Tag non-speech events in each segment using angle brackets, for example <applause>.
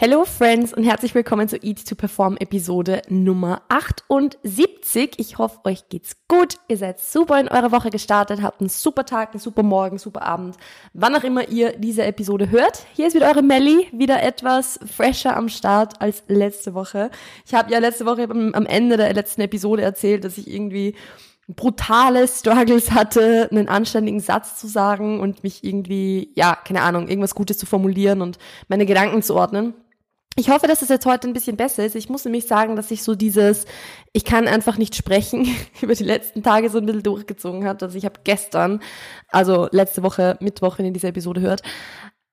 Hello Friends und herzlich willkommen zu Eat to Perform Episode Nummer 78. Ich hoffe, euch geht's gut. Ihr seid super in eure Woche gestartet, habt einen super Tag, einen super Morgen, super Abend. Wann auch immer ihr diese Episode hört. Hier ist wieder eure Melly, wieder etwas fresher am Start als letzte Woche. Ich habe ja letzte Woche am Ende der letzten Episode erzählt, dass ich irgendwie brutale Struggles hatte, einen anständigen Satz zu sagen und mich irgendwie, ja, keine Ahnung, irgendwas Gutes zu formulieren und meine Gedanken zu ordnen. Ich hoffe, dass es jetzt heute ein bisschen besser ist. Ich muss nämlich sagen, dass ich so dieses, ich kann einfach nicht sprechen, <laughs> über die letzten Tage so ein bisschen durchgezogen hat. Also ich habe gestern, also letzte Woche Mittwoch, wenn ihr diese Episode hört,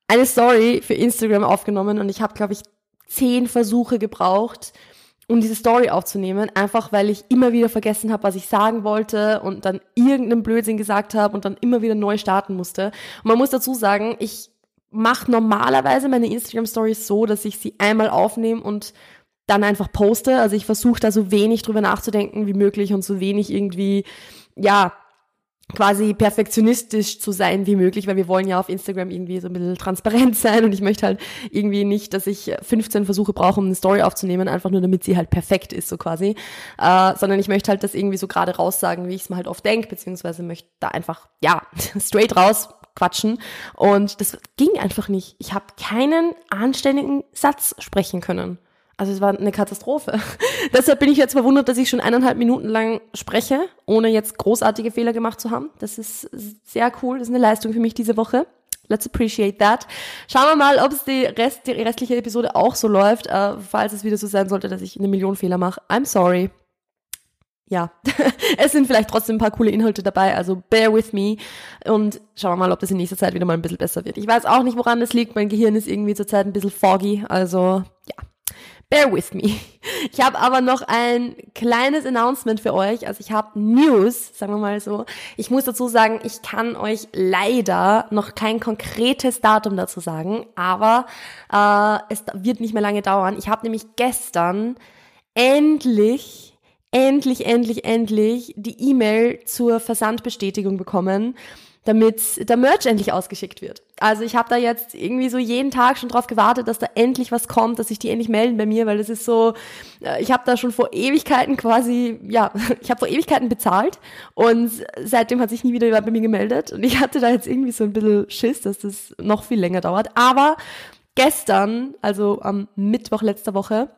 eine Story für Instagram aufgenommen und ich habe, glaube ich, zehn Versuche gebraucht, um diese Story aufzunehmen, einfach weil ich immer wieder vergessen habe, was ich sagen wollte und dann irgendeinen Blödsinn gesagt habe und dann immer wieder neu starten musste. Und man muss dazu sagen, ich mache normalerweise meine Instagram Stories so, dass ich sie einmal aufnehme und dann einfach poste. Also ich versuche da so wenig drüber nachzudenken wie möglich und so wenig irgendwie, ja, quasi perfektionistisch zu sein wie möglich, weil wir wollen ja auf Instagram irgendwie so ein bisschen transparent <laughs> sein und ich möchte halt irgendwie nicht, dass ich 15 Versuche brauche, um eine Story aufzunehmen, einfach nur damit sie halt perfekt ist, so quasi, äh, sondern ich möchte halt das irgendwie so gerade raussagen, wie ich es mir halt oft denke, beziehungsweise möchte da einfach, ja, <laughs> straight raus quatschen. Und das ging einfach nicht. Ich habe keinen anständigen Satz sprechen können. Also es war eine Katastrophe. <laughs> Deshalb bin ich jetzt verwundert, dass ich schon eineinhalb Minuten lang spreche, ohne jetzt großartige Fehler gemacht zu haben. Das ist sehr cool. Das ist eine Leistung für mich diese Woche. Let's appreciate that. Schauen wir mal, ob es die, Rest, die restliche Episode auch so läuft. Äh, falls es wieder so sein sollte, dass ich eine Million Fehler mache. I'm sorry ja, <laughs> es sind vielleicht trotzdem ein paar coole Inhalte dabei, also bear with me und schauen wir mal, ob das in nächster Zeit wieder mal ein bisschen besser wird. Ich weiß auch nicht, woran das liegt, mein Gehirn ist irgendwie zurzeit ein bisschen foggy, also ja, bear with me. <laughs> Ich habe aber noch ein kleines Announcement für euch, also ich habe News, sagen wir mal so. Ich muss dazu sagen, ich kann euch leider noch kein konkretes Datum dazu sagen, aber äh, es wird nicht mehr lange dauern. Ich habe nämlich gestern endlich endlich, endlich, endlich die E-Mail zur Versandbestätigung bekommen, damit der Merch endlich ausgeschickt wird. Also ich habe da jetzt irgendwie so jeden Tag schon drauf gewartet, dass da endlich was kommt, dass sich die endlich melden bei mir, weil das ist so, äh, ich habe da schon vor Ewigkeiten quasi, ja, <laughs> ich habe vor Ewigkeiten bezahlt und seitdem hat sich nie wieder jemand bei mir gemeldet und ich hatte da jetzt irgendwie so ein bisschen Schiss, dass das noch viel länger dauert. Aber gestern, also am Mittwoch letzter Woche,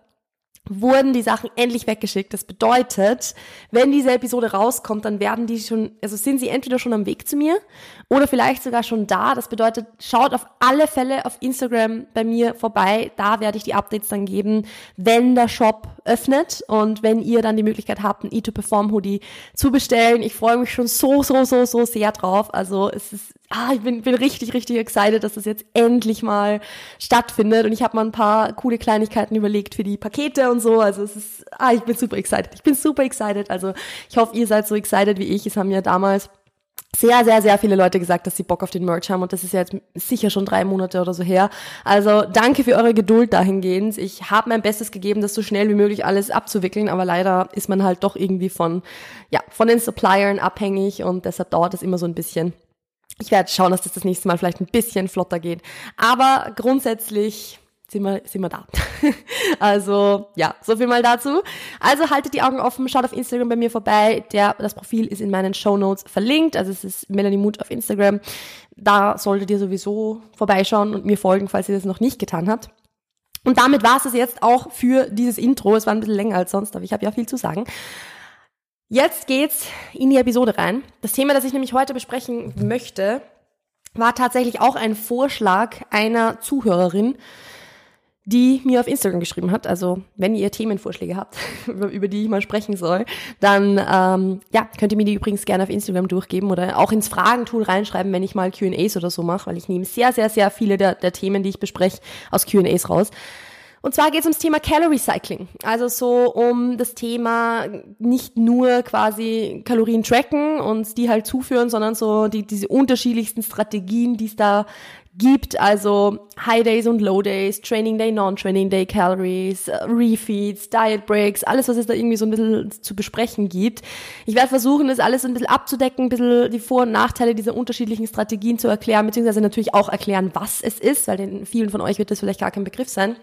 wurden die Sachen endlich weggeschickt. Das bedeutet, wenn diese Episode rauskommt, dann werden die schon, also sind sie entweder schon am Weg zu mir oder vielleicht sogar schon da. Das bedeutet, schaut auf alle Fälle auf Instagram bei mir vorbei. Da werde ich die Updates dann geben, wenn der Shop öffnet und wenn ihr dann die Möglichkeit habt, ein E2Perform Hoodie zu bestellen. Ich freue mich schon so, so, so, so sehr drauf. Also es ist ah, ich bin, bin richtig, richtig excited, dass das jetzt endlich mal stattfindet. Und ich habe mal ein paar coole Kleinigkeiten überlegt für die Pakete und so. Also es ist, ah, ich bin super excited. Ich bin super excited. Also ich hoffe, ihr seid so excited wie ich. Es haben ja damals sehr, sehr, sehr viele Leute gesagt, dass sie Bock auf den Merch haben und das ist ja jetzt sicher schon drei Monate oder so her. Also danke für eure Geduld dahingehend. Ich habe mein Bestes gegeben, das so schnell wie möglich alles abzuwickeln, aber leider ist man halt doch irgendwie von, ja, von den Suppliern abhängig und deshalb dauert es immer so ein bisschen. Ich werde schauen, dass das das nächste Mal vielleicht ein bisschen flotter geht. Aber grundsätzlich sind wir, sind wir da. <laughs> also ja, so viel mal dazu. Also haltet die Augen offen, schaut auf Instagram bei mir vorbei. Der, das Profil ist in meinen Show Notes verlinkt. Also es ist Melanie Mut auf Instagram. Da solltet ihr sowieso vorbeischauen und mir folgen, falls ihr das noch nicht getan habt. Und damit war es das jetzt auch für dieses Intro. Es war ein bisschen länger als sonst, aber ich habe ja viel zu sagen. Jetzt geht's in die Episode rein. Das Thema, das ich nämlich heute besprechen möchte, war tatsächlich auch ein Vorschlag einer Zuhörerin, die mir auf Instagram geschrieben hat. Also wenn ihr Themenvorschläge habt, <laughs> über die ich mal sprechen soll, dann ähm, ja, könnt ihr mir die übrigens gerne auf Instagram durchgeben oder auch ins Fragentool reinschreiben, wenn ich mal Q&As oder so mache, weil ich nehme sehr, sehr, sehr viele der, der Themen, die ich bespreche, aus Q&As raus. Und zwar geht es ums Thema Calorie Cycling. Also so um das Thema nicht nur quasi Kalorien tracken und die halt zuführen, sondern so die, diese unterschiedlichsten Strategien, die es da gibt. Also High Days und Low Days, Training Day, Non-Training Day Calories, äh, Refeeds, Diet Breaks, alles, was es da irgendwie so ein bisschen zu besprechen gibt. Ich werde versuchen, das alles ein bisschen abzudecken, ein bisschen die Vor- und Nachteile dieser unterschiedlichen Strategien zu erklären, beziehungsweise natürlich auch erklären, was es ist, weil den vielen von euch wird das vielleicht gar kein Begriff sein.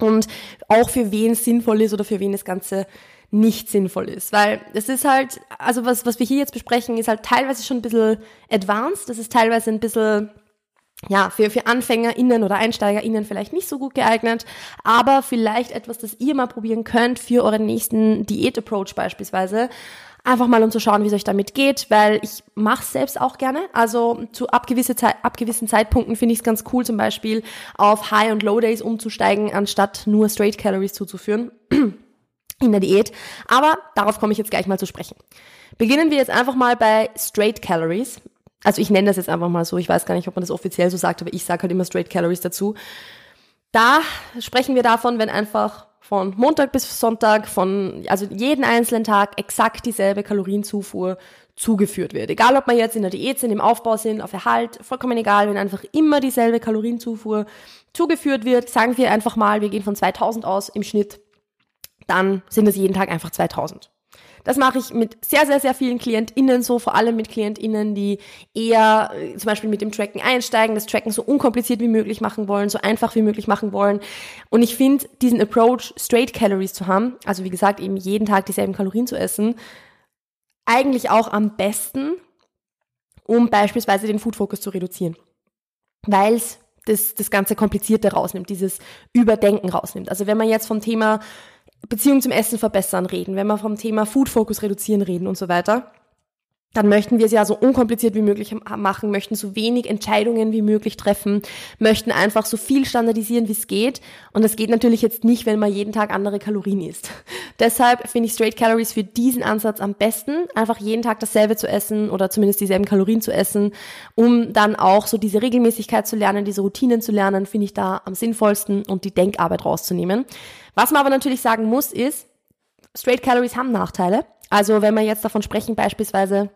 und auch für wen es sinnvoll ist oder für wen das Ganze nicht sinnvoll ist. Weil es ist halt, also was, was wir hier jetzt besprechen, ist halt teilweise schon ein bisschen advanced, das ist teilweise ein bisschen ja, für, für AnfängerInnen oder EinsteigerInnen vielleicht nicht so gut geeignet, aber vielleicht etwas, das ihr mal probieren könnt für euren nächsten Diät-Approach beispielsweise. Einfach mal um zu schauen, wie es euch damit geht, weil ich mache selbst auch gerne. Also zu ab, gewisse Zeit, ab gewissen Zeitpunkten finde ich es ganz cool, zum Beispiel auf High- und Low-Days umzusteigen, anstatt nur Straight Calories zuzuführen <clears throat> in der Diät. Aber darauf komme ich jetzt gleich mal zu sprechen. Beginnen wir jetzt einfach mal bei Straight Calories. Also ich nenne das jetzt einfach mal so. Ich weiß gar nicht, ob man das offiziell so sagt, aber ich sage halt immer Straight Calories dazu. Da sprechen wir davon, wenn einfach von Montag bis Sonntag, von, also jeden einzelnen Tag exakt dieselbe Kalorienzufuhr zugeführt wird. Egal, ob man jetzt in der Diät sind, im Aufbau sind, auf Erhalt, vollkommen egal, wenn einfach immer dieselbe Kalorienzufuhr zugeführt wird, sagen wir einfach mal, wir gehen von 2000 aus im Schnitt, dann sind es jeden Tag einfach 2000. Das mache ich mit sehr, sehr, sehr vielen KlientInnen so, vor allem mit KlientInnen, die eher äh, zum Beispiel mit dem Tracken einsteigen, das Tracken so unkompliziert wie möglich machen wollen, so einfach wie möglich machen wollen. Und ich finde, diesen Approach, straight Calories zu haben, also wie gesagt, eben jeden Tag dieselben Kalorien zu essen, eigentlich auch am besten, um beispielsweise den Food Focus zu reduzieren. Weil es das, das ganze Komplizierte rausnimmt, dieses Überdenken rausnimmt. Also wenn man jetzt vom Thema Beziehung zum Essen verbessern reden, wenn wir vom Thema Food Focus reduzieren reden und so weiter, dann möchten wir es ja so unkompliziert wie möglich machen, möchten so wenig Entscheidungen wie möglich treffen, möchten einfach so viel standardisieren, wie es geht. Und das geht natürlich jetzt nicht, wenn man jeden Tag andere Kalorien isst. <laughs> Deshalb finde ich Straight Calories für diesen Ansatz am besten, einfach jeden Tag dasselbe zu essen oder zumindest dieselben Kalorien zu essen, um dann auch so diese Regelmäßigkeit zu lernen, diese Routinen zu lernen, finde ich da am sinnvollsten und die Denkarbeit rauszunehmen. Was man aber natürlich sagen muss, ist, Straight Calories haben Nachteile. Also wenn wir jetzt davon sprechen, beispielsweise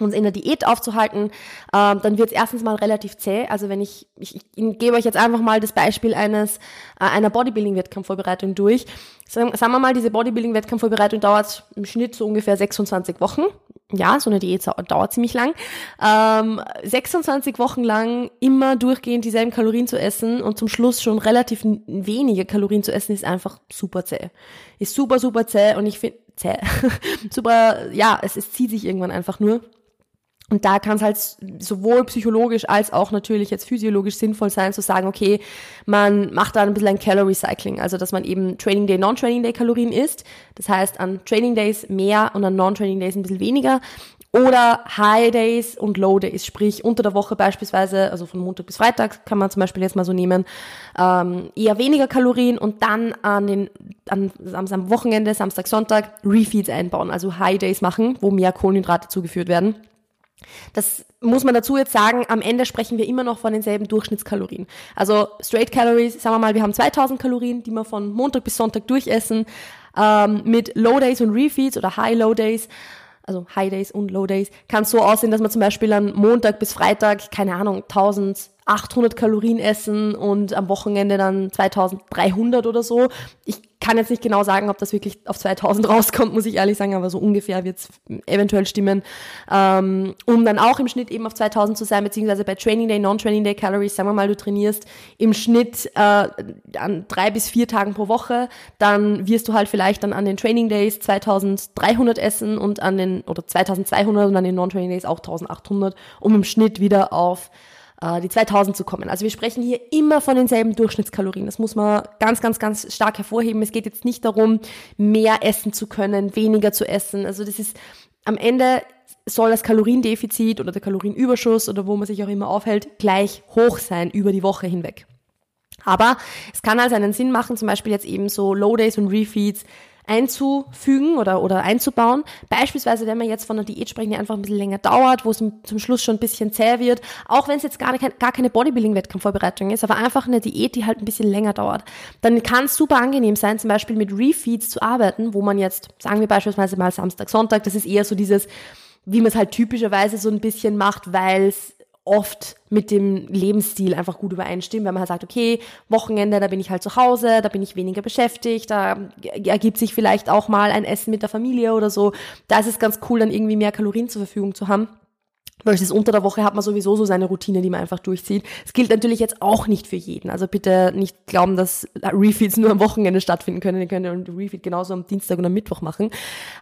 uns in der Diät aufzuhalten, äh, dann wird es erstens mal relativ zäh. Also wenn ich, ich, ich gebe euch jetzt einfach mal das Beispiel eines äh, einer Bodybuilding-Wettkampfvorbereitung durch. Sagen, sagen wir mal, diese Bodybuilding-Wettkampfvorbereitung dauert im Schnitt so ungefähr 26 Wochen. Ja, so eine Diät dauert ziemlich lang. Ähm, 26 Wochen lang immer durchgehend dieselben Kalorien zu essen und zum Schluss schon relativ wenige Kalorien zu essen, ist einfach super zäh. Ist super, super zäh und ich finde, zäh, <laughs> super, ja, es, es zieht sich irgendwann einfach nur. Und da kann es halt sowohl psychologisch als auch natürlich jetzt physiologisch sinnvoll sein, zu sagen, okay, man macht da ein bisschen ein Calorie Cycling, also dass man eben Training Day, Non-Training Day Kalorien isst. Das heißt, an Training Days mehr und an Non-Training Days ein bisschen weniger. Oder High Days und Low Days, sprich unter der Woche beispielsweise, also von Montag bis Freitag kann man zum Beispiel jetzt mal so nehmen, ähm, eher weniger Kalorien und dann an den an, am Wochenende, Samstag, Sonntag Refeeds einbauen, also High Days machen, wo mehr Kohlenhydrate zugeführt werden. Das muss man dazu jetzt sagen, am Ende sprechen wir immer noch von denselben Durchschnittskalorien. Also Straight Calories, sagen wir mal, wir haben 2000 Kalorien, die wir von Montag bis Sonntag durchessen, ähm, mit Low Days und Refeeds oder High Low Days also High Days und Low Days, kann so aussehen, dass man zum Beispiel an Montag bis Freitag, keine Ahnung, 1800 Kalorien essen und am Wochenende dann 2300 oder so. Ich kann jetzt nicht genau sagen, ob das wirklich auf 2000 <laughs> rauskommt, muss ich ehrlich sagen, aber so ungefähr wird es eventuell stimmen, ähm, um dann auch im Schnitt eben auf 2000 zu sein, beziehungsweise bei Training Day, Non-Training Day Calories, sagen wir mal, du trainierst im Schnitt äh, an drei bis vier Tagen pro Woche, dann wirst du halt vielleicht dann an den Training Days 2300 essen und an den, oder 2200 und an den Non-Training Days auch 1800, um im Schnitt wieder auf die 2000 zu kommen. Also wir sprechen hier immer von denselben Durchschnittskalorien. Das muss man ganz, ganz, ganz stark hervorheben. Es geht jetzt nicht darum, mehr essen zu können, weniger zu essen. Also das ist am Ende soll das Kaloriendefizit oder der Kalorienüberschuss oder wo man sich auch immer aufhält, gleich hoch sein über die Woche hinweg. Aber es kann also einen Sinn machen, zum Beispiel jetzt eben so Low Days und Refeeds einzufügen oder, oder einzubauen. Beispielsweise, wenn wir jetzt von einer Diät sprechen, die einfach ein bisschen länger dauert, wo es zum Schluss schon ein bisschen zäh wird, auch wenn es jetzt gar, kein, gar keine Bodybuilding-Wettkampfvorbereitung ist, aber einfach eine Diät, die halt ein bisschen länger dauert, dann kann es super angenehm sein, zum Beispiel mit Refeeds zu arbeiten, wo man jetzt, sagen wir beispielsweise mal Samstag, Sonntag, das ist eher so dieses, wie man es halt typischerweise so ein bisschen macht, weil es oft mit dem Lebensstil einfach gut übereinstimmen, wenn man halt sagt, okay, Wochenende, da bin ich halt zu Hause, da bin ich weniger beschäftigt, da ergibt sich vielleicht auch mal ein Essen mit der Familie oder so. Da ist es ganz cool, dann irgendwie mehr Kalorien zur Verfügung zu haben. Versus unter der Woche hat man sowieso so seine Routine, die man einfach durchzieht. Es gilt natürlich jetzt auch nicht für jeden. Also bitte nicht glauben, dass Refeeds nur am Wochenende stattfinden können. Ihr könnt einen Refeed genauso am Dienstag und am Mittwoch machen.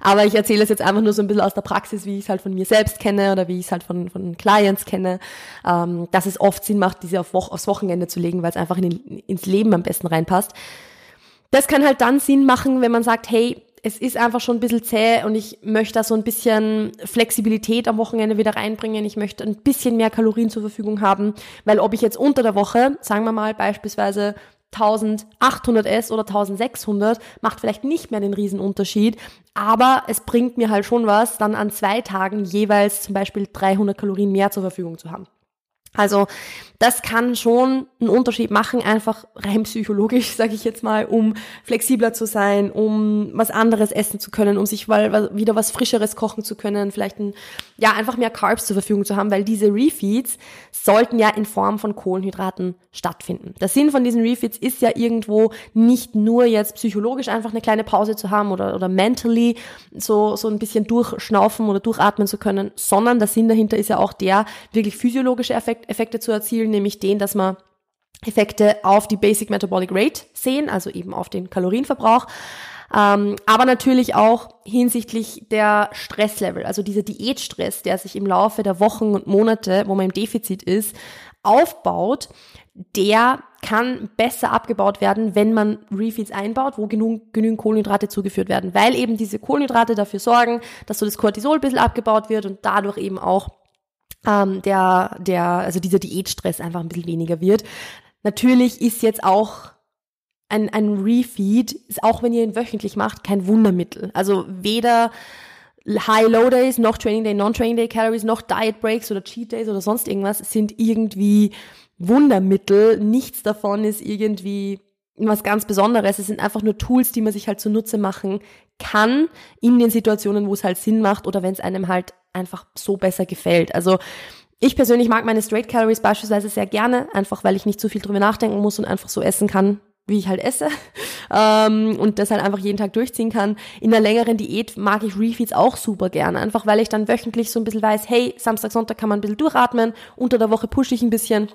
Aber ich erzähle es jetzt einfach nur so ein bisschen aus der Praxis, wie ich es halt von mir selbst kenne oder wie ich es halt von, von Clients kenne, ähm, dass es oft Sinn macht, diese auf Wo aufs Wochenende zu legen, weil es einfach in den, ins Leben am besten reinpasst. Das kann halt dann Sinn machen, wenn man sagt, hey, es ist einfach schon ein bisschen zäh und ich möchte da so ein bisschen Flexibilität am Wochenende wieder reinbringen. Ich möchte ein bisschen mehr Kalorien zur Verfügung haben, weil ob ich jetzt unter der Woche, sagen wir mal beispielsweise 1800 S oder 1600 macht vielleicht nicht mehr den Riesenunterschied, aber es bringt mir halt schon was, dann an zwei Tagen jeweils zum Beispiel 300 Kalorien mehr zur Verfügung zu haben. Also das kann schon einen Unterschied machen, einfach rein psychologisch, <laughs> sage ich jetzt mal, um flexibler zu sein, um was anderes essen zu können, um sich mal wieder was Frischeres kochen zu können, vielleicht ein, ja einfach mehr Carbs zur Verfügung zu haben, weil diese Refeeds sollten ja in Form von Kohlenhydraten stattfinden. Der Sinn von diesen Refeeds ist ja irgendwo nicht nur jetzt psychologisch einfach eine kleine Pause zu haben oder, oder mentally so, so ein bisschen durchschnaufen oder durchatmen zu können, sondern der Sinn dahinter ist ja auch der, wirklich physiologische Effekt, Effekte zu erzielen, nämlich den, dass man Effekte auf die Basic Metabolic Rate sehen, also eben auf den Kalorienverbrauch, ähm, aber natürlich auch hinsichtlich der Stresslevel, also dieser Diätstress, der sich im Laufe der Wochen und Monate, wo man im Defizit ist, aufbaut, der kann besser abgebaut werden, wenn man Refeeds einbaut, wo genug, genügend Kohlenhydrate zugeführt werden, weil eben diese Kohlenhydrate dafür sorgen, dass so das Cortisol ein bisschen abgebaut wird und dadurch eben auch ähm, der, der, also dieser Diätstress einfach ein bisschen weniger wird. Natürlich ist jetzt auch ein, ein Refeed, ist auch wenn ihr ihn wöchentlich macht, kein Wundermittel. Also weder High-Low Days, noch Training Day, Non-Training Day Calories, noch Diet Breaks oder Cheat Days oder sonst irgendwas sind irgendwie Wundermittel. Nichts davon ist irgendwie was ganz Besonderes. Es sind einfach nur Tools, die man sich halt zunutze machen kann in den Situationen, wo es halt Sinn macht oder wenn es einem halt einfach so besser gefällt. Also ich persönlich mag meine Straight Calories beispielsweise sehr gerne, einfach weil ich nicht zu viel drüber nachdenken muss und einfach so essen kann, wie ich halt esse <laughs> ähm, und das halt einfach jeden Tag durchziehen kann. In einer längeren Diät mag ich Refeeds auch super gerne, einfach weil ich dann wöchentlich so ein bisschen weiß, hey, Samstag, Sonntag kann man ein bisschen durchatmen, unter der Woche pushe ich ein bisschen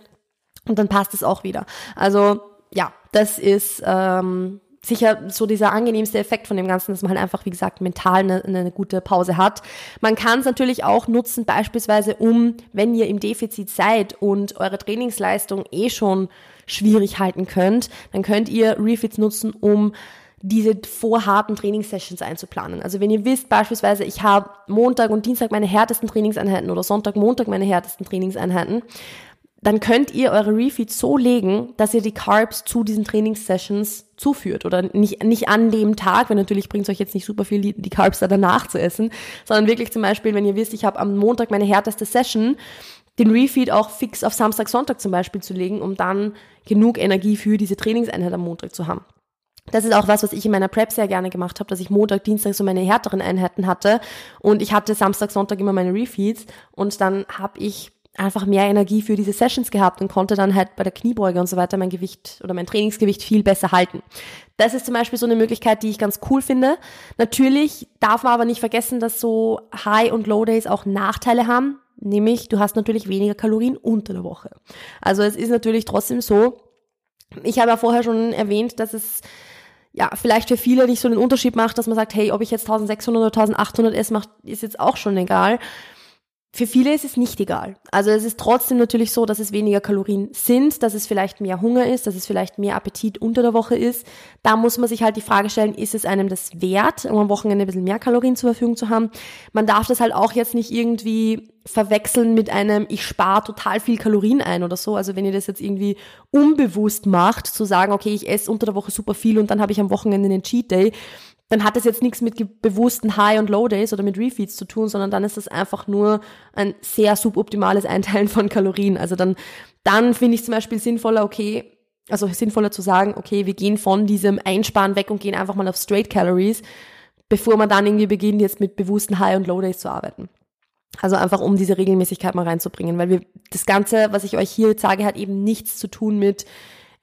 und dann passt es auch wieder. Also ja, das ist ähm, sicher so dieser angenehmste Effekt von dem Ganzen, dass man halt einfach, wie gesagt, mental eine, eine gute Pause hat. Man kann es natürlich auch nutzen, beispielsweise um, wenn ihr im Defizit seid und eure Trainingsleistung eh schon schwierig halten könnt, dann könnt ihr Refits nutzen, um diese vorharten Trainingssessions einzuplanen. Also wenn ihr wisst beispielsweise, ich habe Montag und Dienstag meine härtesten Trainingseinheiten oder Sonntag, Montag meine härtesten Trainingseinheiten, dann könnt ihr eure Refeeds so legen, dass ihr die Carbs zu diesen Trainingssessions zuführt oder nicht, nicht an dem Tag, weil natürlich bringt es euch jetzt nicht super viel, die, die Carbs da danach zu essen, sondern wirklich zum Beispiel, wenn ihr wisst, ich habe am Montag meine härteste Session, den Refeed auch fix auf Samstag, Sonntag zum Beispiel zu legen, um dann genug Energie für diese Trainingseinheit am Montag zu haben. Das ist auch was, was ich in meiner Prep sehr gerne gemacht habe, dass ich Montag, Dienstag so meine härteren Einheiten hatte und ich hatte Samstag, Sonntag immer meine Refeeds und dann habe ich einfach mehr Energie für diese Sessions gehabt und konnte dann halt bei der Kniebeuge und so weiter mein Gewicht oder mein Trainingsgewicht viel besser halten. Das ist zum Beispiel so eine Möglichkeit, die ich ganz cool finde. Natürlich darf man aber nicht vergessen, dass so High- und Low-Days auch Nachteile haben. Nämlich, du hast natürlich weniger Kalorien unter der Woche. Also es ist natürlich trotzdem so, ich habe ja vorher schon erwähnt, dass es ja, vielleicht für viele nicht so einen Unterschied macht, dass man sagt, hey, ob ich jetzt 1600 oder 1800 esse, macht, ist jetzt auch schon egal. Für viele ist es nicht egal. Also es ist trotzdem natürlich so, dass es weniger Kalorien sind, dass es vielleicht mehr Hunger ist, dass es vielleicht mehr Appetit unter der Woche ist. Da muss man sich halt die Frage stellen, ist es einem das wert, um am Wochenende ein bisschen mehr Kalorien zur Verfügung zu haben? Man darf das halt auch jetzt nicht irgendwie verwechseln mit einem, ich spare total viel Kalorien ein oder so. Also wenn ihr das jetzt irgendwie unbewusst macht, zu sagen, okay, ich esse unter der Woche super viel und dann habe ich am Wochenende einen Cheat Day, dann hat das jetzt nichts mit bewussten High- und Low-Days oder mit Refeeds zu tun, sondern dann ist das einfach nur ein sehr suboptimales Einteilen von Kalorien. Also dann, dann finde ich zum Beispiel sinnvoller, okay, also sinnvoller zu sagen, okay, wir gehen von diesem Einsparen weg und gehen einfach mal auf Straight Calories, bevor man dann irgendwie beginnt, jetzt mit bewussten High- und Low-Days zu arbeiten. Also einfach um diese Regelmäßigkeit mal reinzubringen, weil wir das Ganze, was ich euch hier sage, hat eben nichts zu tun mit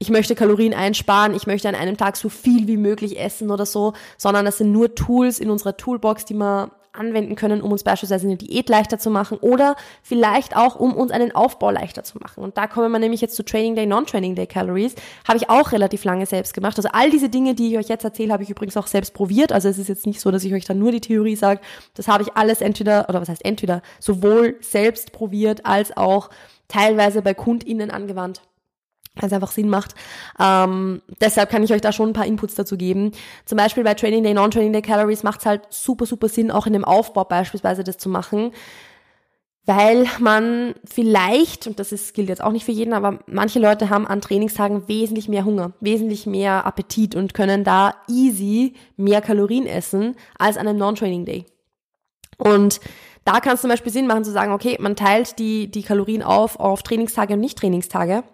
ich möchte Kalorien einsparen, ich möchte an einem Tag so viel wie möglich essen oder so, sondern das sind nur Tools in unserer Toolbox, die man anwenden können, um uns beispielsweise eine Diät leichter zu machen oder vielleicht auch, um uns einen Aufbau leichter zu machen. Und da kommen wir nämlich jetzt zu Training Day, Non-Training Day Calories. Habe ich auch relativ lange selbst gemacht. Also all diese Dinge, die ich euch jetzt erzähle, habe ich übrigens auch selbst probiert. Also es ist jetzt nicht so, dass ich euch dann nur die Theorie sage. Das habe ich alles entweder, oder was heißt entweder, sowohl selbst probiert als auch teilweise bei KundInnen angewandt es einfach Sinn macht. Ähm, deshalb kann ich euch da schon ein paar Inputs dazu geben. Zum Beispiel bei Training Day, Non-Training Day Calories macht es halt super, super Sinn, auch in dem Aufbau beispielsweise das zu machen, weil man vielleicht, und das ist, gilt jetzt auch nicht für jeden, aber manche Leute haben an Trainingstagen wesentlich mehr Hunger, wesentlich mehr Appetit und können da easy mehr Kalorien essen als an einem Non-Training Day. Und da kann es zum Beispiel Sinn machen zu sagen, okay, man teilt die, die Kalorien auf auf Trainingstage und Nicht-Trainingstage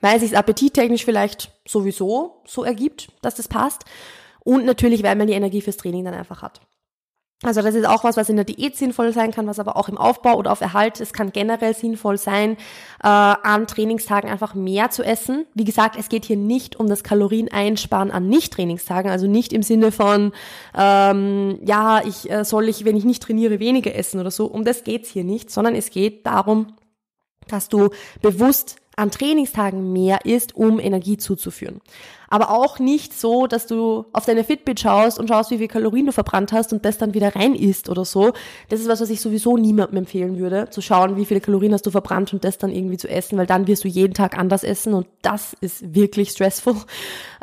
weil sich appetittechnisch vielleicht sowieso so ergibt, dass das passt. Und natürlich, weil man die Energie fürs Training dann einfach hat. Also das ist auch was, was in der Diät sinnvoll sein kann, was aber auch im Aufbau oder auf Erhalt, es kann generell sinnvoll sein, äh, an Trainingstagen einfach mehr zu essen. Wie gesagt, es geht hier nicht um das Kalorieneinsparen an Nicht-Trainingstagen, also nicht im Sinne von, ähm, ja, ich äh, soll ich, wenn ich nicht trainiere, weniger essen oder so. Um das geht's hier nicht, sondern es geht darum, dass du bewusst an Trainingstagen mehr isst, um Energie zuzuführen. Aber auch nicht so, dass du auf deine Fitbit schaust und schaust, wie viel Kalorien du verbrannt hast und das dann wieder rein isst oder so. Das ist was, was ich sowieso niemandem empfehlen würde, zu schauen, wie viele Kalorien hast du verbrannt und das dann irgendwie zu essen, weil dann wirst du jeden Tag anders essen und das ist wirklich stressful.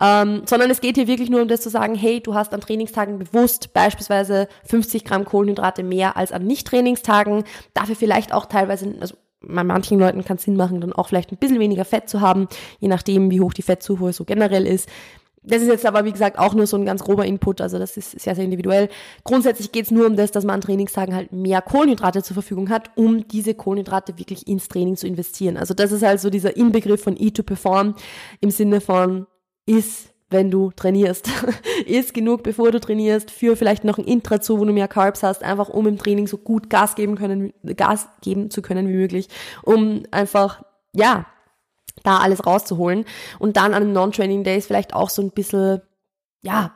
Ähm, sondern es geht hier wirklich nur um das zu sagen, hey, du hast an Trainingstagen bewusst beispielsweise 50 Gramm Kohlenhydrate mehr als an Nicht-Trainingstagen, dafür vielleicht auch teilweise, also bei manchen Leuten kann es Sinn machen, dann auch vielleicht ein bisschen weniger Fett zu haben, je nachdem, wie hoch die Fettzufuhr so generell ist. Das ist jetzt aber, wie gesagt, auch nur so ein ganz grober Input, also das ist sehr, sehr individuell. Grundsätzlich geht es nur um das, dass man an Trainingstagen halt mehr Kohlenhydrate zur Verfügung hat, um diese Kohlenhydrate wirklich ins Training zu investieren. Also das ist halt so dieser Inbegriff von E to Perform im Sinne von ist wenn du trainierst. <laughs> Iss genug, bevor du trainierst, für vielleicht noch ein Intra zu, wo du mehr Carbs hast, einfach um im Training so gut Gas geben können, Gas geben zu können wie möglich, um einfach, ja, da alles rauszuholen. Und dann an den Non-Training Days vielleicht auch so ein bisschen, ja,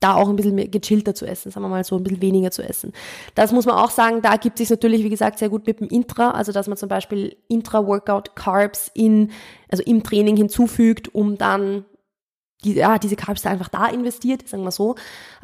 da auch ein bisschen mehr gechillter zu essen, sagen wir mal so, ein bisschen weniger zu essen. Das muss man auch sagen, da gibt sich natürlich, wie gesagt, sehr gut mit dem Intra, also dass man zum Beispiel Intra-Workout-Carbs in, also im Training hinzufügt, um dann die, ja, diese Carbs einfach da investiert, sagen wir so.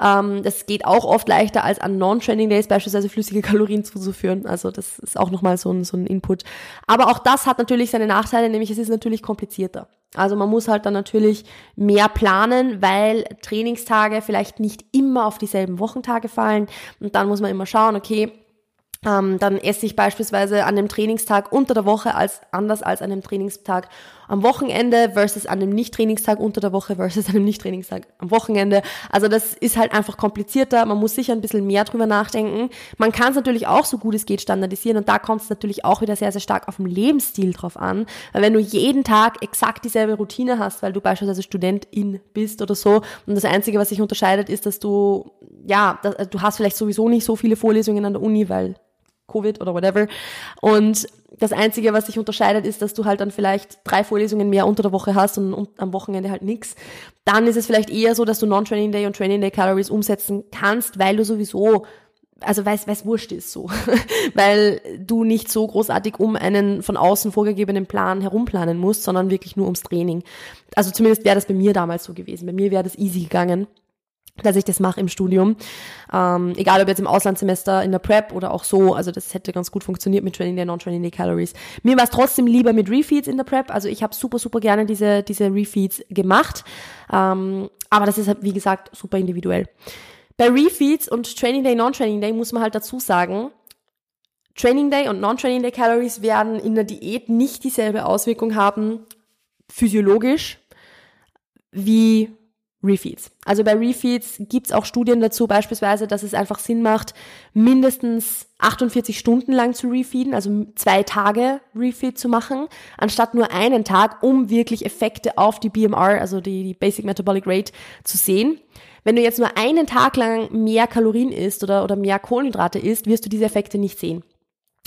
Ähm, das geht auch oft leichter als an Non-Training Days beispielsweise flüssige Kalorien zuzuführen. Also das ist auch nochmal so ein, so ein Input. Aber auch das hat natürlich seine Nachteile, nämlich es ist natürlich komplizierter. Also man muss halt dann natürlich mehr planen, weil Trainingstage vielleicht nicht immer auf dieselben Wochentage fallen. Und dann muss man immer schauen, okay, ähm, dann esse ich beispielsweise an dem Trainingstag unter der Woche als anders als an dem Trainingstag am Wochenende versus an dem Nicht-Trainingstag unter der Woche versus an dem Nicht-Trainingstag am Wochenende. Also das ist halt einfach komplizierter. Man muss sicher ein bisschen mehr drüber nachdenken. Man kann es natürlich auch so gut es geht standardisieren und da kommt es natürlich auch wieder sehr, sehr stark auf den Lebensstil drauf an. Weil wenn du jeden Tag exakt dieselbe Routine hast, weil du beispielsweise Studentin bist oder so und das Einzige, was sich unterscheidet, ist, dass du, ja, du hast vielleicht sowieso nicht so viele Vorlesungen an der Uni, weil Covid oder whatever. Und das Einzige, was sich unterscheidet, ist, dass du halt dann vielleicht drei Vorlesungen mehr unter der Woche hast und, und am Wochenende halt nix. Dann ist es vielleicht eher so, dass du Non-Training Day und Training Day Calories umsetzen kannst, weil du sowieso also weil es wurscht ist so, <laughs> weil du nicht so großartig um einen von außen vorgegebenen Plan herumplanen musst, sondern wirklich nur ums Training. Also zumindest wäre das bei mir damals so gewesen. Bei mir wäre das easy gegangen dass ich das mache im Studium. Ähm, egal ob jetzt im Auslandssemester, in der Prep oder auch so. Also das hätte ganz gut funktioniert mit Training Day, Non-Training Day Calories. Mir war es trotzdem lieber mit Refeeds in der Prep. Also ich habe super, super gerne diese, diese Refeeds gemacht. Ähm, aber das ist halt, wie gesagt, super individuell. Bei Refeeds und Training Day, Non-Training Day muss man halt dazu sagen, Training Day und Non-Training Day Calories werden in der Diät nicht dieselbe Auswirkung haben, physiologisch, wie Refeeds. Also bei Refeeds gibt's auch Studien dazu, beispielsweise, dass es einfach Sinn macht, mindestens 48 Stunden lang zu refeeden, also zwei Tage Refeed zu machen, anstatt nur einen Tag, um wirklich Effekte auf die BMR, also die, die Basic Metabolic Rate, zu sehen. Wenn du jetzt nur einen Tag lang mehr Kalorien isst oder, oder mehr Kohlenhydrate isst, wirst du diese Effekte nicht sehen.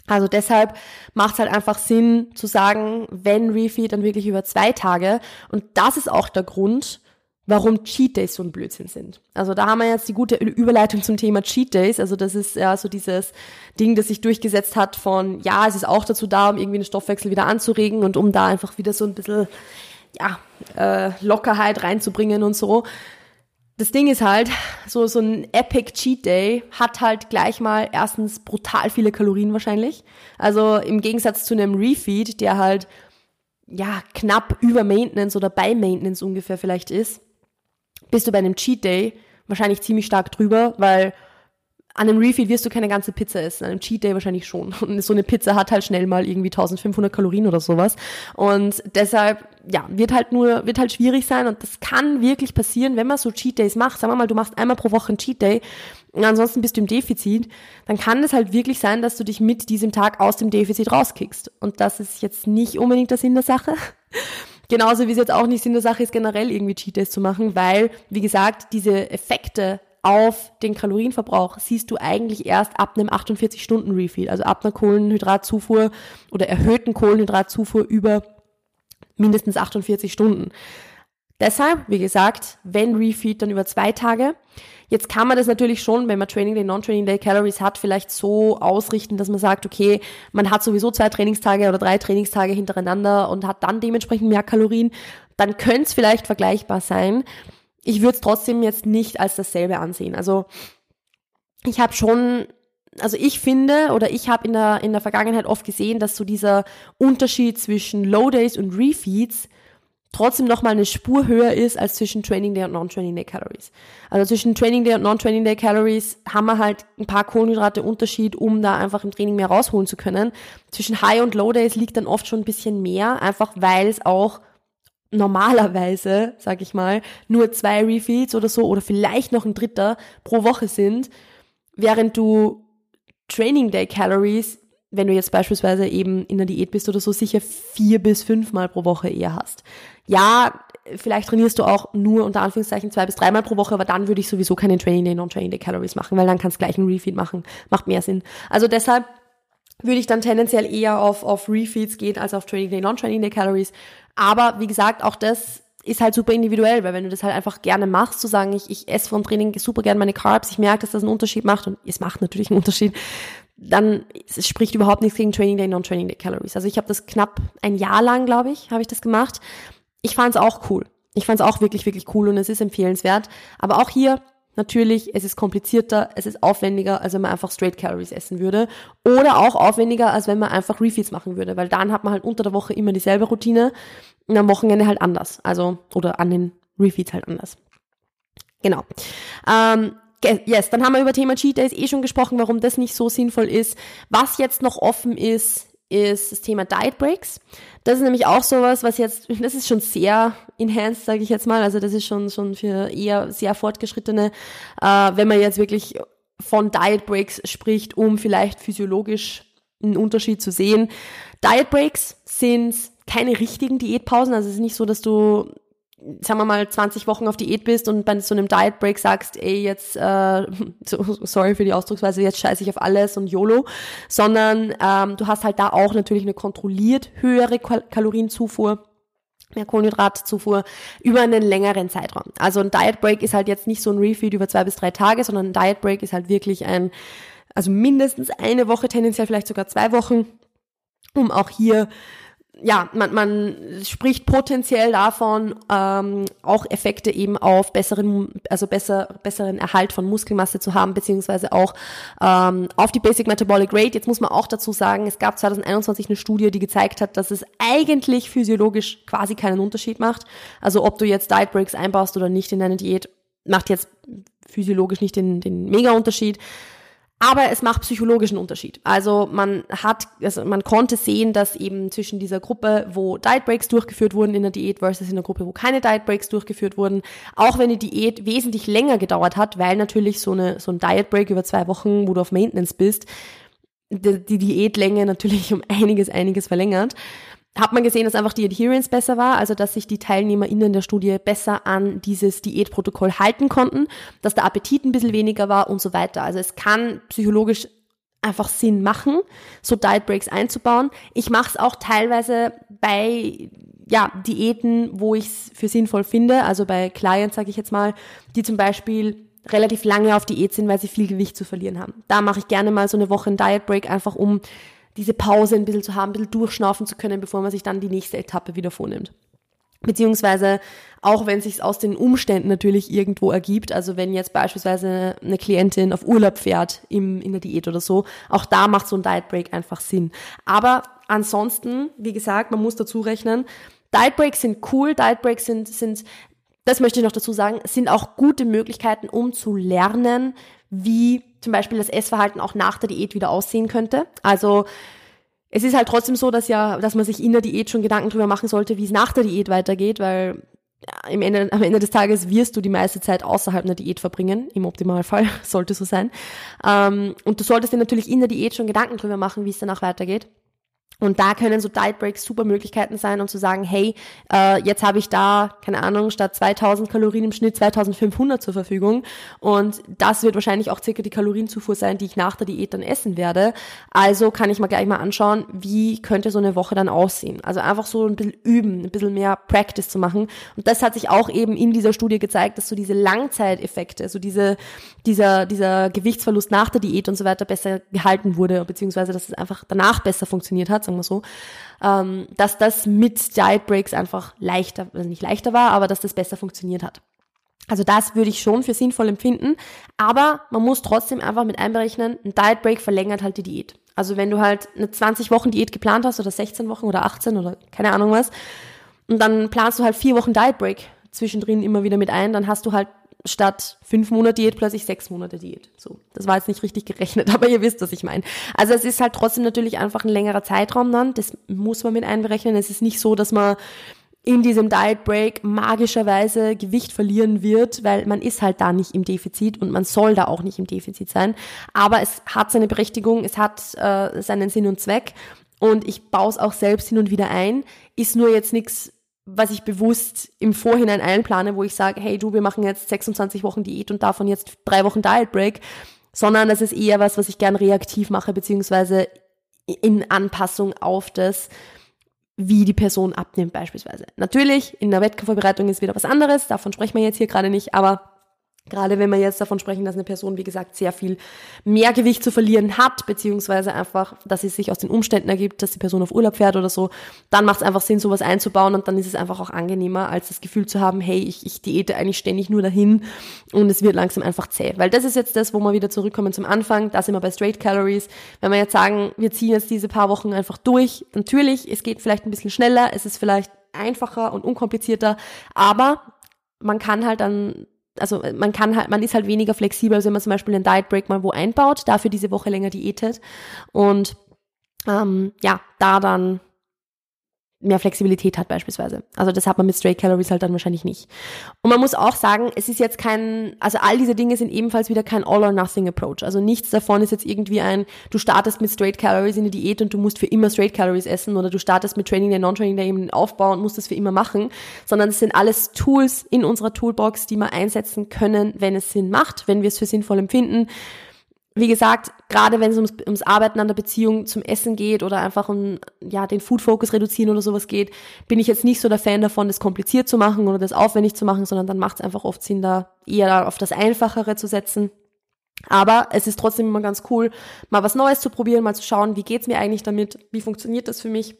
Also deshalb macht es halt einfach Sinn zu sagen, wenn Refeed, dann wirklich über zwei Tage. Und das ist auch der Grund, warum Cheat Days so ein Blödsinn sind. Also da haben wir jetzt die gute Überleitung zum Thema Cheat Days. Also das ist ja so dieses Ding, das sich durchgesetzt hat von, ja, es ist auch dazu da, um irgendwie den Stoffwechsel wieder anzuregen und um da einfach wieder so ein bisschen, ja, äh, Lockerheit reinzubringen und so. Das Ding ist halt, so, so ein Epic Cheat Day hat halt gleich mal erstens brutal viele Kalorien wahrscheinlich. Also im Gegensatz zu einem Refeed, der halt, ja, knapp über Maintenance oder bei Maintenance ungefähr vielleicht ist, bist du bei einem Cheat Day wahrscheinlich ziemlich stark drüber, weil an einem Refeed wirst du keine ganze Pizza essen, an einem Cheat Day wahrscheinlich schon. <laughs> Und so eine Pizza hat halt schnell mal irgendwie 1500 Kalorien oder sowas. Und deshalb, ja, wird halt nur, wird halt schwierig sein und das kann wirklich passieren, wenn man so Cheat Days macht. Sagen wir mal, du machst einmal pro Woche einen Cheat Day ansonsten bist du im Defizit, dann kann es halt wirklich sein, dass du dich mit diesem Tag aus dem Defizit rauskickst. Und das ist jetzt nicht unbedingt der Sinn der Sache. Genauso wie es jetzt auch nicht Sinn der Sache ist, generell irgendwie Cheat Days zu machen, weil, wie gesagt, diese Effekte auf den Kalorienverbrauch siehst du eigentlich erst ab einem 48-Stunden-Refeed, also ab einer Kohlenhydratzufuhr oder erhöhten Kohlenhydratzufuhr über mindestens 48 Stunden. Deshalb, wie gesagt, wenn Refeed, dann über zwei Tage. Jetzt kann man das natürlich schon, wenn man Training Day, Non-Training Day Calories hat, vielleicht so ausrichten, dass man sagt, okay, man hat sowieso zwei Trainingstage oder drei Trainingstage hintereinander und hat dann dementsprechend mehr Kalorien. Dann könnte es vielleicht vergleichbar sein. Ich würde es trotzdem jetzt nicht als dasselbe ansehen. Also ich habe schon also ich finde oder ich habe in der, in der Vergangenheit oft gesehen, dass so dieser Unterschied zwischen Low Days und Refeeds trotzdem nochmal eine Spur höher ist als zwischen Training Day und Non-Training Day Calories. Also zwischen Training Day und Non-Training Day Calories haben wir halt ein paar Kohlenhydrate Unterschied, um da einfach im Training mehr rausholen zu können. Zwischen High und Low Days liegt dann oft schon ein bisschen mehr, einfach weil es auch normalerweise, sag ich mal, nur zwei Refeeds oder so oder vielleicht noch ein dritter pro Woche sind, während du Training Day Calories wenn du jetzt beispielsweise eben in der Diät bist oder so, sicher vier bis fünfmal pro Woche eher hast. Ja, vielleicht trainierst du auch nur unter Anführungszeichen zwei bis dreimal pro Woche, aber dann würde ich sowieso keine Training Day, Non-Training Day Calories machen, weil dann kannst du gleich einen Refeed machen. Macht mehr Sinn. Also deshalb würde ich dann tendenziell eher auf, auf Refeeds gehen als auf Training Day, Non-Training Day Calories. Aber wie gesagt, auch das ist halt super individuell, weil wenn du das halt einfach gerne machst, zu sagen, ich, ich esse vom Training super gerne meine Carbs, ich merke, dass das einen Unterschied macht und es macht natürlich einen Unterschied, dann es spricht überhaupt nichts gegen Training Day, Non-Training Day Calories. Also ich habe das knapp ein Jahr lang, glaube ich, habe ich das gemacht. Ich fand es auch cool. Ich fand es auch wirklich, wirklich cool und es ist empfehlenswert. Aber auch hier natürlich, es ist komplizierter, es ist aufwendiger, als wenn man einfach Straight Calories essen würde. Oder auch aufwendiger, als wenn man einfach Refeeds machen würde, weil dann hat man halt unter der Woche immer dieselbe Routine und am Wochenende halt anders. Also, oder an den Refeeds halt anders. Genau. Ähm, yes, dann haben wir über Thema Cheat Days eh schon gesprochen, warum das nicht so sinnvoll ist. Was jetzt noch offen ist, ist das Thema Diet Breaks. Das ist nämlich auch sowas, was jetzt, <laughs> das ist schon sehr enhanced, sage ich jetzt mal. Also das ist schon schon für eher sehr fortgeschrittene, äh, wenn man jetzt wirklich von Diet Breaks spricht, um vielleicht physiologisch einen Unterschied zu sehen. Diet Breaks sind keine richtigen Diätpausen. Also es ist nicht so, dass du sagen wir mal, 20 Wochen auf Diät bist und bei so einem Diet Break sagst, ey, jetzt, äh, <laughs> sorry für die Ausdrucksweise, jetzt scheiße ich auf alles und YOLO, sondern ähm, du hast halt da auch natürlich eine kontrolliert höhere Kalorienzufuhr mehr Kohlenhydratzufuhr über einen längeren Zeitraum. Also ein Diet Break ist halt jetzt nicht so ein Refeed über zwei bis drei Tage, sondern ein Diet Break ist halt wirklich ein, also mindestens eine Woche, tendenziell vielleicht sogar zwei Wochen, um auch hier ja, man, man spricht potenziell davon, ähm, auch Effekte eben auf besseren, also besser, besseren Erhalt von Muskelmasse zu haben, beziehungsweise auch ähm, auf die Basic Metabolic Rate. Jetzt muss man auch dazu sagen, es gab 2021 eine Studie, die gezeigt hat, dass es eigentlich physiologisch quasi keinen Unterschied macht. Also ob du jetzt Diet Breaks einbaust oder nicht in deine Diät, macht jetzt physiologisch nicht den, den Mega-Unterschied. Aber es macht psychologischen Unterschied. Also man hat, also man konnte sehen, dass eben zwischen dieser Gruppe, wo Diet Breaks durchgeführt wurden in der Diät versus in der Gruppe, wo keine Diet Breaks durchgeführt wurden, auch wenn die Diät wesentlich länger gedauert hat, weil natürlich so eine, so ein Diet Break über zwei Wochen, wo du auf Maintenance bist, die, die Diätlänge natürlich um einiges, einiges verlängert hat man gesehen, dass einfach die Adherence besser war, also dass sich die TeilnehmerInnen der Studie besser an dieses Diätprotokoll halten konnten, dass der Appetit ein bisschen weniger war und so weiter. Also es kann psychologisch einfach Sinn machen, so Diet Breaks einzubauen. Ich mache es auch teilweise bei ja, Diäten, wo ich es für sinnvoll finde, also bei Clients sage ich jetzt mal, die zum Beispiel relativ lange auf Diät sind, weil sie viel Gewicht zu verlieren haben. Da mache ich gerne mal so eine Woche einen Diet Break, einfach um diese Pause ein bisschen zu haben, ein bisschen durchschnaufen zu können, bevor man sich dann die nächste Etappe wieder vornimmt. Beziehungsweise auch wenn sich aus den Umständen natürlich irgendwo ergibt, also wenn jetzt beispielsweise eine Klientin auf Urlaub fährt im, in der Diät oder so, auch da macht so ein Diet Break einfach Sinn. Aber ansonsten, wie gesagt, man muss dazu rechnen, Diet Breaks sind cool, Diet Breaks sind, sind, das möchte ich noch dazu sagen, sind auch gute Möglichkeiten, um zu lernen, wie zum Beispiel das Essverhalten auch nach der Diät wieder aussehen könnte. Also es ist halt trotzdem so, dass ja, dass man sich in der Diät schon Gedanken drüber machen sollte, wie es nach der Diät weitergeht, weil ja, im Ende, am Ende des Tages wirst du die meiste Zeit außerhalb einer Diät verbringen, im Optimalfall, <laughs> sollte so sein. Ähm, und du solltest dir natürlich in der Diät schon Gedanken drüber machen, wie es danach weitergeht. Und da können so Diet Breaks super Möglichkeiten sein, um zu sagen, hey, äh, jetzt habe ich da, keine Ahnung, statt 2000 Kalorien im Schnitt 2500 zur Verfügung. Und das wird wahrscheinlich auch circa die Kalorienzufuhr sein, die ich nach der Diät dann essen werde. Also kann ich mir gleich mal anschauen, wie könnte so eine Woche dann aussehen. Also einfach so ein bisschen üben, ein bisschen mehr Practice zu machen. Und das hat sich auch eben in dieser Studie gezeigt, dass so diese Langzeiteffekte, so diese, dieser, dieser Gewichtsverlust nach der Diät und so weiter besser gehalten wurde, beziehungsweise dass es einfach danach besser funktioniert hat sagen wir so, ähm, dass das mit Diet Breaks einfach leichter, also nicht leichter war, aber dass das besser funktioniert hat. Also das würde ich schon für sinnvoll empfinden, aber man muss trotzdem einfach mit einberechnen, ein Diet Break verlängert halt die Diät. Also wenn du halt eine 20 Wochen Diät geplant hast oder 16 Wochen oder 18 oder keine Ahnung was und dann planst du halt vier Wochen Diet Break zwischendrin immer wieder mit ein, dann hast du halt statt fünf Monate Diät plötzlich sechs Monate Diät. So, das war jetzt nicht richtig gerechnet, <laughs> aber ihr wisst, was ich meine. Also es ist halt trotzdem natürlich einfach ein längerer Zeitraum dann. Das muss man mit einberechnen. Es ist nicht so, dass man in diesem Diet Break magischerweise Gewicht verlieren wird, weil man ist halt da nicht im Defizit und man soll da auch nicht im Defizit sein. Aber es hat seine Berechtigung, es hat äh, seinen Sinn und Zweck und ich baue es auch selbst hin und wieder ein. Ist nur jetzt nichts was ich bewusst im Vorhinein einplane, wo ich sage, hey du, wir machen jetzt 26 Wochen Diät und davon jetzt drei Wochen Diet Break, sondern das ist eher was, was ich gern reaktiv mache, beziehungsweise in Anpassung auf das, wie die Person abnimmt beispielsweise. Natürlich, in der Wettkampfvorbereitung ist wieder was anderes, davon sprechen wir jetzt hier gerade nicht, aber Gerade wenn wir jetzt davon sprechen, dass eine Person, wie gesagt, sehr viel mehr Gewicht zu verlieren hat, beziehungsweise einfach, dass es sich aus den Umständen ergibt, dass die Person auf Urlaub fährt oder so, dann macht es einfach Sinn, sowas einzubauen und dann ist es einfach auch angenehmer, als das Gefühl zu haben, hey, ich, ich diete eigentlich ständig nur dahin und es wird langsam einfach zäh. Weil das ist jetzt das, wo wir wieder zurückkommen zum Anfang, da sind wir bei Straight Calories. Wenn wir jetzt sagen, wir ziehen jetzt diese paar Wochen einfach durch, natürlich, es geht vielleicht ein bisschen schneller, es ist vielleicht einfacher und unkomplizierter, aber man kann halt dann also äh, man kann halt, man ist halt weniger flexibel, als wenn man zum Beispiel einen Diet Break mal wo einbaut, dafür diese Woche länger diätet. Und ähm, ja, da dann mehr Flexibilität hat beispielsweise. Also das hat man mit Straight Calories halt dann wahrscheinlich nicht. Und man muss auch sagen, es ist jetzt kein, also all diese Dinge sind ebenfalls wieder kein All-or-Nothing-Approach. Also nichts davon ist jetzt irgendwie ein, du startest mit Straight Calories in die Diät und du musst für immer Straight Calories essen oder du startest mit Training Day, Non-Training Day eben Aufbau und musst das für immer machen, sondern es sind alles Tools in unserer Toolbox, die wir einsetzen können, wenn es Sinn macht, wenn wir es für sinnvoll empfinden wie gesagt, gerade wenn es ums, ums Arbeiten an der Beziehung zum Essen geht oder einfach um ja, den Food Focus reduzieren oder sowas geht, bin ich jetzt nicht so der Fan davon, das kompliziert zu machen oder das aufwendig zu machen, sondern dann macht es einfach oft Sinn, da eher auf das Einfachere zu setzen. Aber es ist trotzdem immer ganz cool, mal was Neues zu probieren, mal zu schauen, wie geht's mir eigentlich damit, wie funktioniert das für mich,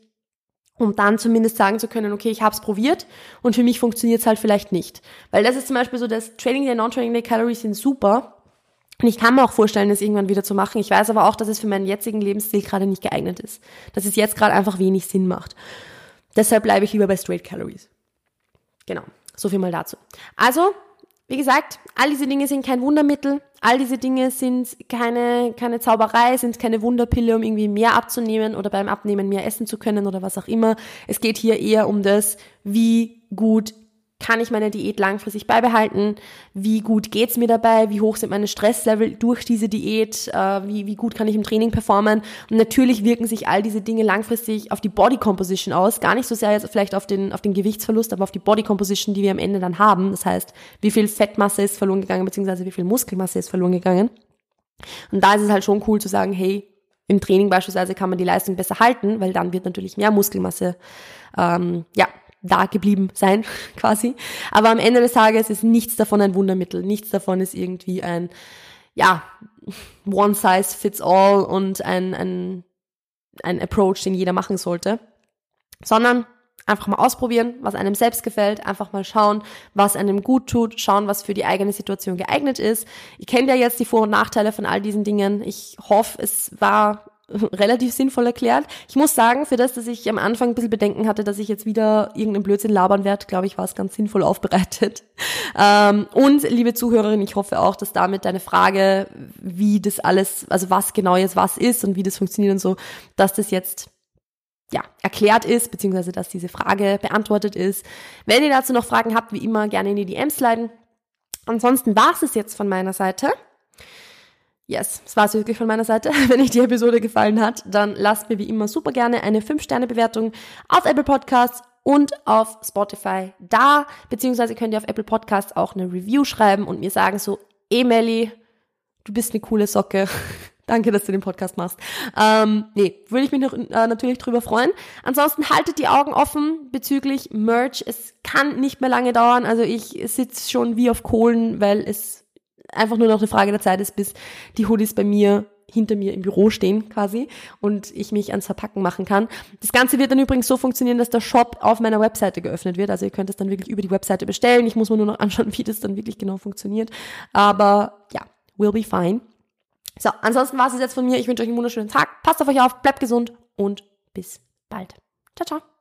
um dann zumindest sagen zu können, okay, ich habe es probiert und für mich funktioniert es halt vielleicht nicht. Weil das ist zum Beispiel so, dass Training Day, Non-Training Day Calories sind super, und ich kann mir auch vorstellen, das irgendwann wieder zu machen. Ich weiß aber auch, dass es für meinen jetzigen Lebensstil gerade nicht geeignet ist. Dass es jetzt gerade einfach wenig Sinn macht. Deshalb bleibe ich lieber bei Straight Calories. Genau. So viel mal dazu. Also, wie gesagt, all diese Dinge sind kein Wundermittel. All diese Dinge sind keine, keine Zauberei, sind keine Wunderpille, um irgendwie mehr abzunehmen oder beim Abnehmen mehr essen zu können oder was auch immer. Es geht hier eher um das, wie gut kann ich meine Diät langfristig beibehalten? Wie gut geht's mir dabei? Wie hoch sind meine Stresslevel durch diese Diät? Äh, wie, wie gut kann ich im Training performen? Und natürlich wirken sich all diese Dinge langfristig auf die Body Composition aus. Gar nicht so sehr jetzt vielleicht auf den, auf den Gewichtsverlust, aber auf die Body Composition, die wir am Ende dann haben. Das heißt, wie viel Fettmasse ist verloren gegangen, beziehungsweise wie viel Muskelmasse ist verloren gegangen. Und da ist es halt schon cool zu sagen, hey, im Training beispielsweise kann man die Leistung besser halten, weil dann wird natürlich mehr Muskelmasse ähm, ja, da geblieben sein, <laughs> quasi. Aber am Ende des Tages ist nichts davon ein Wundermittel. Nichts davon ist irgendwie ein, ja, <laughs> one size fits all und ein, ein, ein Approach, den jeder machen sollte. Sondern einfach mal ausprobieren, was einem selbst gefällt, einfach mal schauen, was einem gut tut, schauen, was für die eigene Situation geeignet ist. Ihr kennt ja jetzt die Vor- und Nachteile von all diesen Dingen. Ich hoffe, es war <laughs> relativ sinnvoll erklärt. Ich muss sagen, für das, dass ich am Anfang ein bisschen Bedenken hatte, dass ich jetzt wieder irgendeinen Blödsinn labern werde, glaube ich, war es ganz sinnvoll aufbereitet. <laughs> Ähm, und liebe Zuhörerin, ich hoffe auch, dass damit deine Frage, wie das alles, also was genau jetzt was ist und wie das funktioniert und so, dass das jetzt ja, erklärt ist, beziehungsweise dass diese Frage beantwortet ist. Wenn ihr dazu noch Fragen habt, wie immer gerne in die DMs leiten. Ansonsten war es jetzt von meiner Seite. Yes, das war es wirklich von meiner Seite. <laughs> Wenn euch die Episode gefallen hat, dann lasst mir wie immer super gerne eine 5-Sterne-Bewertung auf Apple Podcasts und auf Spotify da, beziehungsweise könnt ihr auf Apple Podcasts auch eine Review schreiben und mir sagen so, Emily, du bist eine coole Socke. <laughs> Danke, dass du den Podcast machst. Ähm, nee, würde ich mich noch, äh, natürlich drüber freuen. Ansonsten haltet die Augen offen bezüglich Merch. Es kann nicht mehr lange dauern. Also ich sitze schon wie auf Kohlen, weil es einfach nur noch eine Frage der Zeit ist, bis die Hoodies bei mir hinter mir im Büro stehen quasi und ich mich ans Verpacken machen kann. Das Ganze wird dann übrigens so funktionieren, dass der Shop auf meiner Webseite geöffnet wird. Also ihr könnt es dann wirklich über die Webseite bestellen. Ich muss mir nur noch anschauen, <laughs> wie das dann wirklich genau funktioniert. Aber ja, will be fine. So, ansonsten war es jetzt von mir. Ich wünsche euch einen wunderschönen Tag. Passt auf euch auf, bleibt gesund und bis bald. Ciao, ciao.